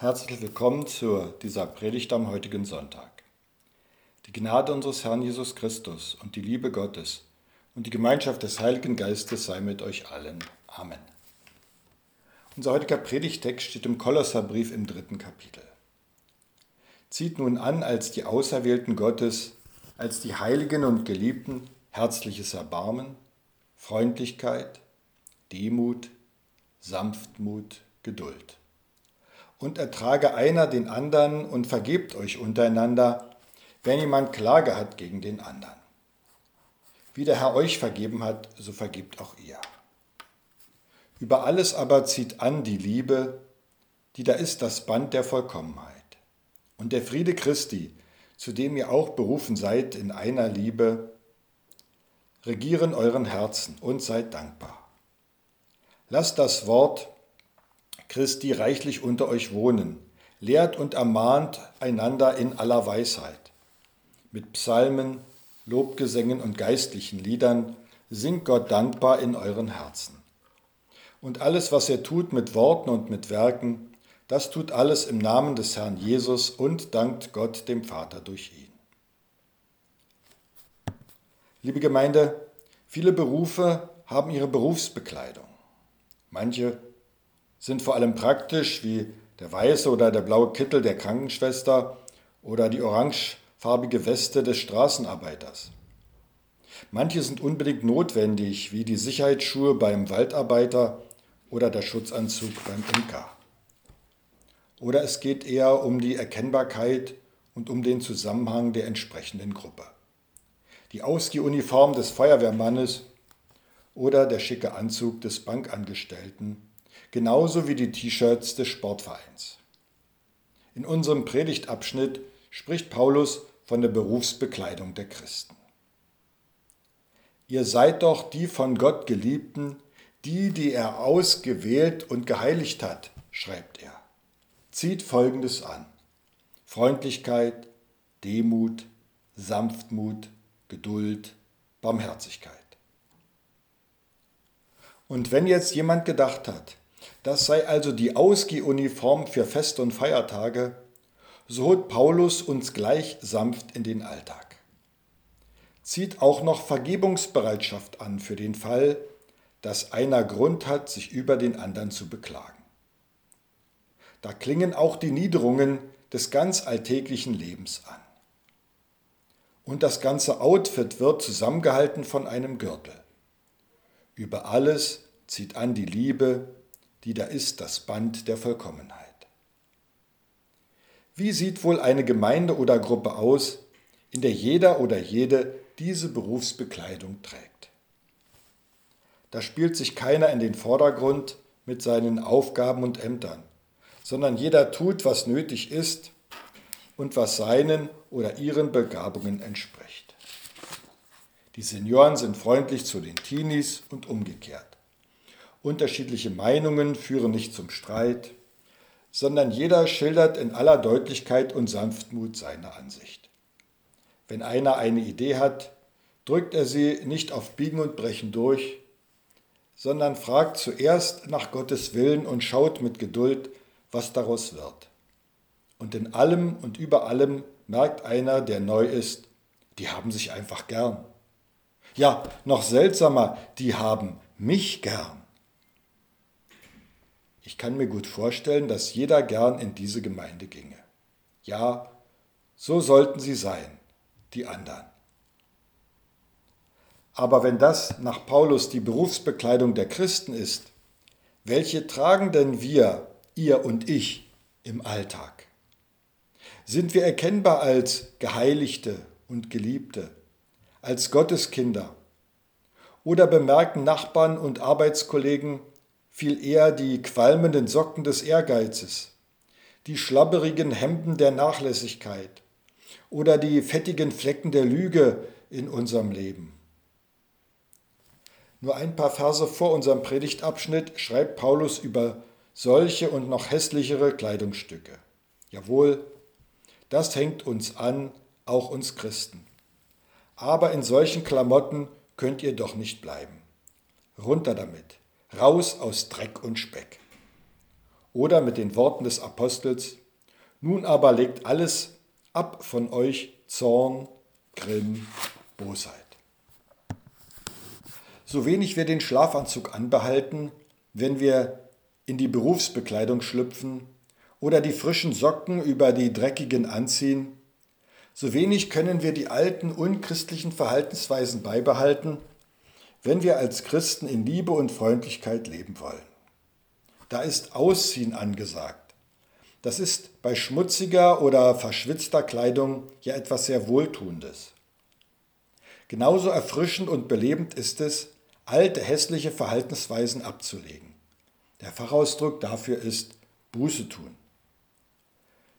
Herzlich willkommen zu dieser Predigt am heutigen Sonntag. Die Gnade unseres Herrn Jesus Christus und die Liebe Gottes und die Gemeinschaft des Heiligen Geistes sei mit euch allen. Amen. Unser heutiger Predigtext steht im Kolosserbrief im dritten Kapitel. Zieht nun an als die Auserwählten Gottes, als die Heiligen und Geliebten herzliches Erbarmen, Freundlichkeit, Demut, Sanftmut, Geduld und ertrage einer den anderen und vergebt euch untereinander, wenn jemand Klage hat gegen den anderen. Wie der Herr euch vergeben hat, so vergibt auch ihr. Über alles aber zieht an die Liebe, die da ist das Band der Vollkommenheit. Und der Friede Christi, zu dem ihr auch berufen seid in einer Liebe, regieren euren Herzen und seid dankbar. Lasst das Wort Christi reichlich unter euch wohnen. Lehrt und ermahnt einander in aller Weisheit. Mit Psalmen, Lobgesängen und geistlichen Liedern singt Gott dankbar in euren Herzen. Und alles, was ihr tut mit Worten und mit Werken, das tut alles im Namen des Herrn Jesus und dankt Gott dem Vater durch ihn. Liebe Gemeinde, viele Berufe haben ihre Berufsbekleidung. Manche sind vor allem praktisch, wie der weiße oder der blaue Kittel der Krankenschwester oder die orangefarbige Weste des Straßenarbeiters. Manche sind unbedingt notwendig, wie die Sicherheitsschuhe beim Waldarbeiter oder der Schutzanzug beim Imker. Oder es geht eher um die Erkennbarkeit und um den Zusammenhang der entsprechenden Gruppe. Die Ausgehuniform des Feuerwehrmannes oder der schicke Anzug des Bankangestellten genauso wie die T-Shirts des Sportvereins. In unserem Predigtabschnitt spricht Paulus von der Berufsbekleidung der Christen. Ihr seid doch die von Gott geliebten, die, die er ausgewählt und geheiligt hat, schreibt er. Zieht Folgendes an. Freundlichkeit, Demut, Sanftmut, Geduld, Barmherzigkeit. Und wenn jetzt jemand gedacht hat, das sei also die Ausgehuniform für Feste und Feiertage, so holt Paulus uns gleich sanft in den Alltag. Zieht auch noch Vergebungsbereitschaft an für den Fall, dass einer Grund hat, sich über den anderen zu beklagen. Da klingen auch die Niederungen des ganz alltäglichen Lebens an. Und das ganze Outfit wird zusammengehalten von einem Gürtel. Über alles zieht an die Liebe, die da ist, das Band der Vollkommenheit. Wie sieht wohl eine Gemeinde oder Gruppe aus, in der jeder oder jede diese Berufsbekleidung trägt? Da spielt sich keiner in den Vordergrund mit seinen Aufgaben und Ämtern, sondern jeder tut, was nötig ist und was seinen oder ihren Begabungen entspricht. Die Senioren sind freundlich zu den Teenies und umgekehrt. Unterschiedliche Meinungen führen nicht zum Streit, sondern jeder schildert in aller Deutlichkeit und Sanftmut seine Ansicht. Wenn einer eine Idee hat, drückt er sie nicht auf Biegen und Brechen durch, sondern fragt zuerst nach Gottes Willen und schaut mit Geduld, was daraus wird. Und in allem und über allem merkt einer, der neu ist, die haben sich einfach gern. Ja, noch seltsamer, die haben mich gern. Ich kann mir gut vorstellen, dass jeder gern in diese Gemeinde ginge. Ja, so sollten sie sein, die anderen. Aber wenn das nach Paulus die Berufsbekleidung der Christen ist, welche tragen denn wir, ihr und ich, im Alltag? Sind wir erkennbar als Geheiligte und Geliebte, als Gotteskinder? Oder bemerken Nachbarn und Arbeitskollegen, viel eher die qualmenden Socken des Ehrgeizes, die schlabberigen Hemden der Nachlässigkeit oder die fettigen Flecken der Lüge in unserem Leben. Nur ein paar Verse vor unserem Predigtabschnitt schreibt Paulus über solche und noch hässlichere Kleidungsstücke. Jawohl, das hängt uns an, auch uns Christen. Aber in solchen Klamotten könnt ihr doch nicht bleiben. Runter damit. Raus aus Dreck und Speck. oder mit den Worten des Apostels, nun aber legt alles ab von euch Zorn, Grimm, Bosheit. So wenig wir den Schlafanzug anbehalten, wenn wir in die Berufsbekleidung schlüpfen oder die frischen Socken über die dreckigen anziehen, so wenig können wir die alten unchristlichen Verhaltensweisen beibehalten, wenn wir als Christen in Liebe und Freundlichkeit leben wollen. Da ist Ausziehen angesagt. Das ist bei schmutziger oder verschwitzter Kleidung ja etwas sehr Wohltuendes. Genauso erfrischend und belebend ist es, alte hässliche Verhaltensweisen abzulegen. Der Fachausdruck dafür ist Buße tun.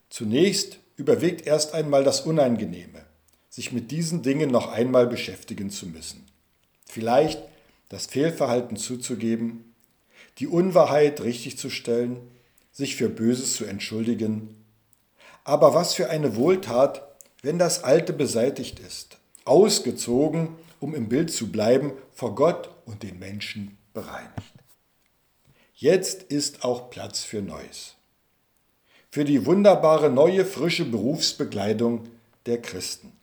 Zunächst überwiegt erst einmal das Unangenehme, sich mit diesen Dingen noch einmal beschäftigen zu müssen. Vielleicht das Fehlverhalten zuzugeben, die Unwahrheit richtigzustellen, sich für Böses zu entschuldigen. Aber was für eine Wohltat, wenn das Alte beseitigt ist, ausgezogen, um im Bild zu bleiben, vor Gott und den Menschen bereinigt. Jetzt ist auch Platz für Neues. Für die wunderbare neue frische Berufsbekleidung der Christen.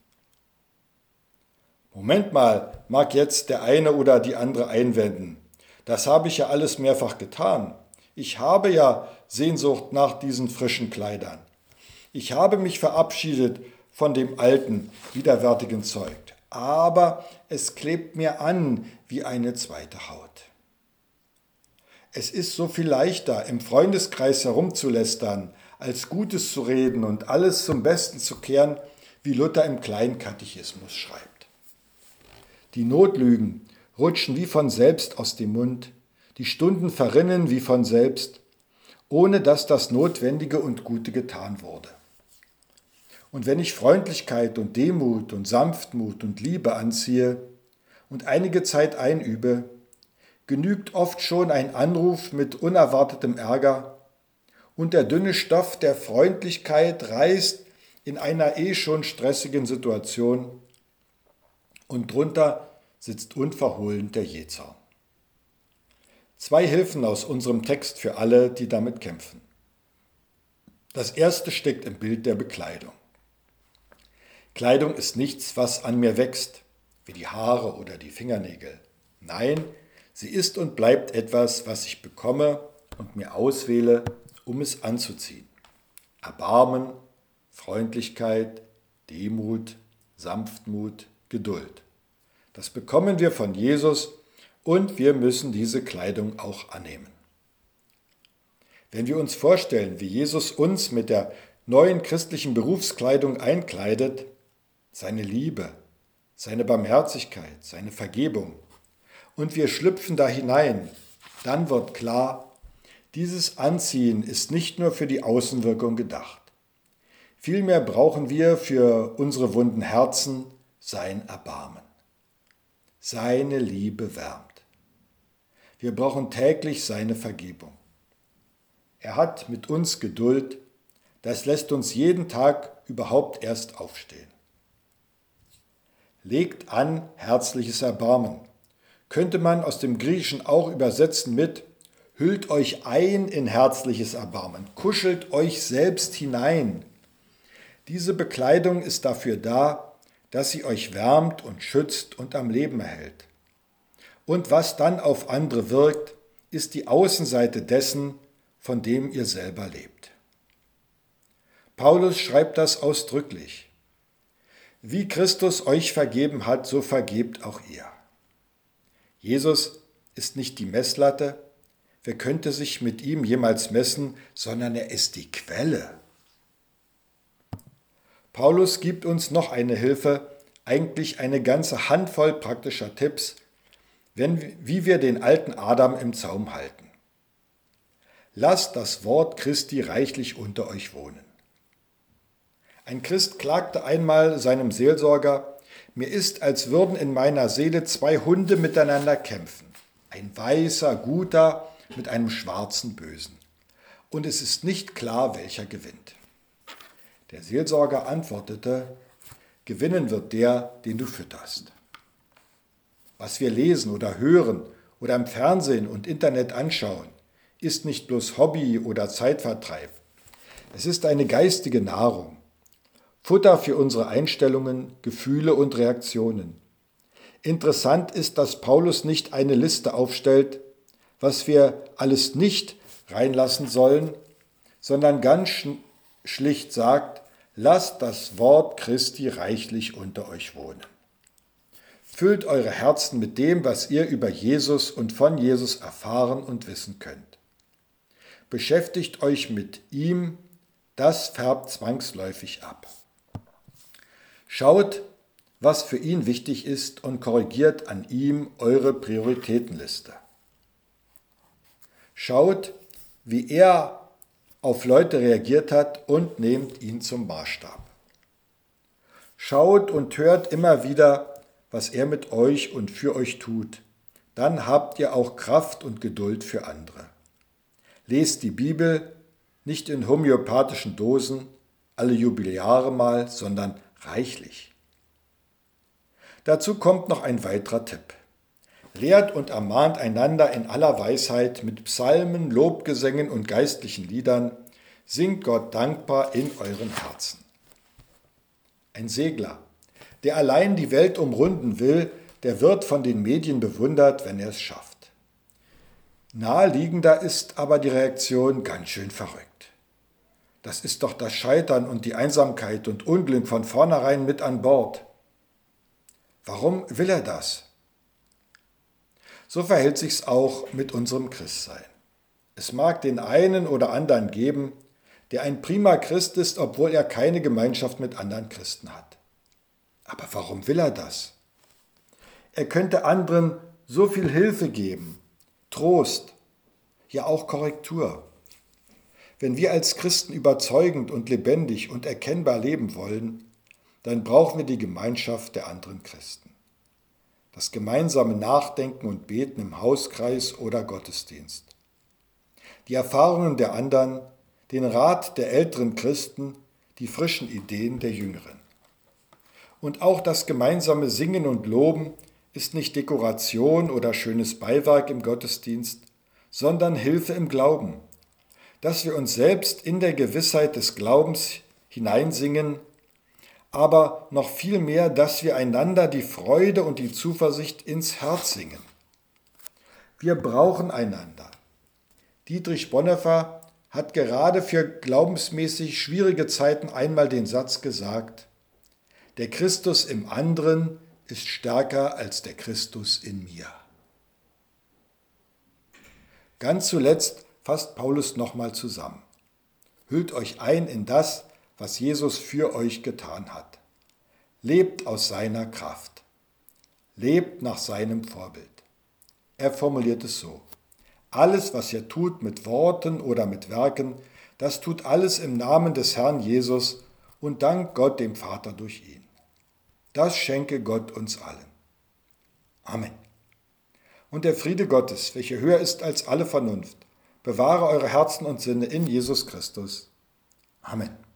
Moment mal, mag jetzt der eine oder die andere einwenden. Das habe ich ja alles mehrfach getan. Ich habe ja Sehnsucht nach diesen frischen Kleidern. Ich habe mich verabschiedet von dem alten, widerwärtigen Zeug. Aber es klebt mir an wie eine zweite Haut. Es ist so viel leichter, im Freundeskreis herumzulästern, als Gutes zu reden und alles zum Besten zu kehren, wie Luther im Kleinkatechismus schreibt. Die Notlügen rutschen wie von selbst aus dem Mund, die Stunden verrinnen wie von selbst, ohne dass das Notwendige und Gute getan wurde. Und wenn ich Freundlichkeit und Demut und Sanftmut und Liebe anziehe und einige Zeit einübe, genügt oft schon ein Anruf mit unerwartetem Ärger und der dünne Stoff der Freundlichkeit reißt in einer eh schon stressigen Situation und drunter sitzt unverhohlen der Jezorn. Zwei Hilfen aus unserem Text für alle, die damit kämpfen. Das erste steckt im Bild der Bekleidung. Kleidung ist nichts, was an mir wächst, wie die Haare oder die Fingernägel. Nein, sie ist und bleibt etwas, was ich bekomme und mir auswähle, um es anzuziehen. Erbarmen, Freundlichkeit, Demut, Sanftmut, Geduld. Das bekommen wir von Jesus und wir müssen diese Kleidung auch annehmen. Wenn wir uns vorstellen, wie Jesus uns mit der neuen christlichen Berufskleidung einkleidet, seine Liebe, seine Barmherzigkeit, seine Vergebung, und wir schlüpfen da hinein, dann wird klar, dieses Anziehen ist nicht nur für die Außenwirkung gedacht. Vielmehr brauchen wir für unsere wunden Herzen sein Erbarmen. Seine Liebe wärmt. Wir brauchen täglich seine Vergebung. Er hat mit uns Geduld, das lässt uns jeden Tag überhaupt erst aufstehen legt an herzliches Erbarmen. Könnte man aus dem Griechischen auch übersetzen mit hüllt euch ein in herzliches Erbarmen, kuschelt euch selbst hinein. Diese Bekleidung ist dafür da, dass sie euch wärmt und schützt und am Leben erhält. Und was dann auf andere wirkt, ist die Außenseite dessen, von dem ihr selber lebt. Paulus schreibt das ausdrücklich. Wie Christus euch vergeben hat, so vergebt auch ihr. Jesus ist nicht die Messlatte, wer könnte sich mit ihm jemals messen, sondern er ist die Quelle. Paulus gibt uns noch eine Hilfe, eigentlich eine ganze Handvoll praktischer Tipps, wenn, wie wir den alten Adam im Zaum halten. Lasst das Wort Christi reichlich unter euch wohnen. Ein Christ klagte einmal seinem Seelsorger, mir ist, als würden in meiner Seele zwei Hunde miteinander kämpfen. Ein weißer, guter mit einem schwarzen, bösen. Und es ist nicht klar, welcher gewinnt. Der Seelsorger antwortete, gewinnen wird der, den du fütterst. Was wir lesen oder hören oder im Fernsehen und Internet anschauen, ist nicht bloß Hobby oder Zeitvertreib. Es ist eine geistige Nahrung, Futter für unsere Einstellungen, Gefühle und Reaktionen. Interessant ist, dass Paulus nicht eine Liste aufstellt, was wir alles nicht reinlassen sollen, sondern ganz schlicht sagt, lasst das Wort Christi reichlich unter euch wohnen. Füllt eure Herzen mit dem, was ihr über Jesus und von Jesus erfahren und wissen könnt. Beschäftigt euch mit ihm, das färbt zwangsläufig ab. Schaut, was für ihn wichtig ist und korrigiert an ihm eure Prioritätenliste. Schaut, wie er auf Leute reagiert hat und nehmt ihn zum Maßstab. Schaut und hört immer wieder, was er mit euch und für euch tut. Dann habt ihr auch Kraft und Geduld für andere. Lest die Bibel nicht in homöopathischen Dosen, alle Jubiläare mal, sondern reichlich. Dazu kommt noch ein weiterer Tipp. Lehrt und ermahnt einander in aller Weisheit mit Psalmen, Lobgesängen und geistlichen Liedern, singt Gott dankbar in euren Herzen. Ein Segler, der allein die Welt umrunden will, der wird von den Medien bewundert, wenn er es schafft. Naheliegender ist aber die Reaktion ganz schön verrückt. Das ist doch das Scheitern und die Einsamkeit und Unglück von vornherein mit an Bord. Warum will er das? So verhält sich's auch mit unserem Christsein. Es mag den einen oder anderen geben, der ein prima Christ ist, obwohl er keine Gemeinschaft mit anderen Christen hat. Aber warum will er das? Er könnte anderen so viel Hilfe geben, Trost, ja auch Korrektur. Wenn wir als Christen überzeugend und lebendig und erkennbar leben wollen, dann brauchen wir die Gemeinschaft der anderen Christen. Das gemeinsame Nachdenken und Beten im Hauskreis oder Gottesdienst. Die Erfahrungen der anderen, den Rat der älteren Christen, die frischen Ideen der Jüngeren. Und auch das gemeinsame Singen und Loben ist nicht Dekoration oder schönes Beiwerk im Gottesdienst, sondern Hilfe im Glauben, dass wir uns selbst in der Gewissheit des Glaubens hineinsingen, aber noch viel mehr, dass wir einander die Freude und die Zuversicht ins Herz singen. Wir brauchen einander. Dietrich Bonhoeffer hat gerade für glaubensmäßig schwierige Zeiten einmal den Satz gesagt, der Christus im anderen ist stärker als der Christus in mir. Ganz zuletzt fasst Paulus nochmal zusammen. Hüllt euch ein in das, was Jesus für euch getan hat. Lebt aus seiner Kraft. Lebt nach seinem Vorbild. Er formuliert es so. Alles, was ihr tut mit Worten oder mit Werken, das tut alles im Namen des Herrn Jesus und dank Gott dem Vater durch ihn. Das schenke Gott uns allen. Amen. Und der Friede Gottes, welcher höher ist als alle Vernunft, bewahre eure Herzen und Sinne in Jesus Christus. Amen.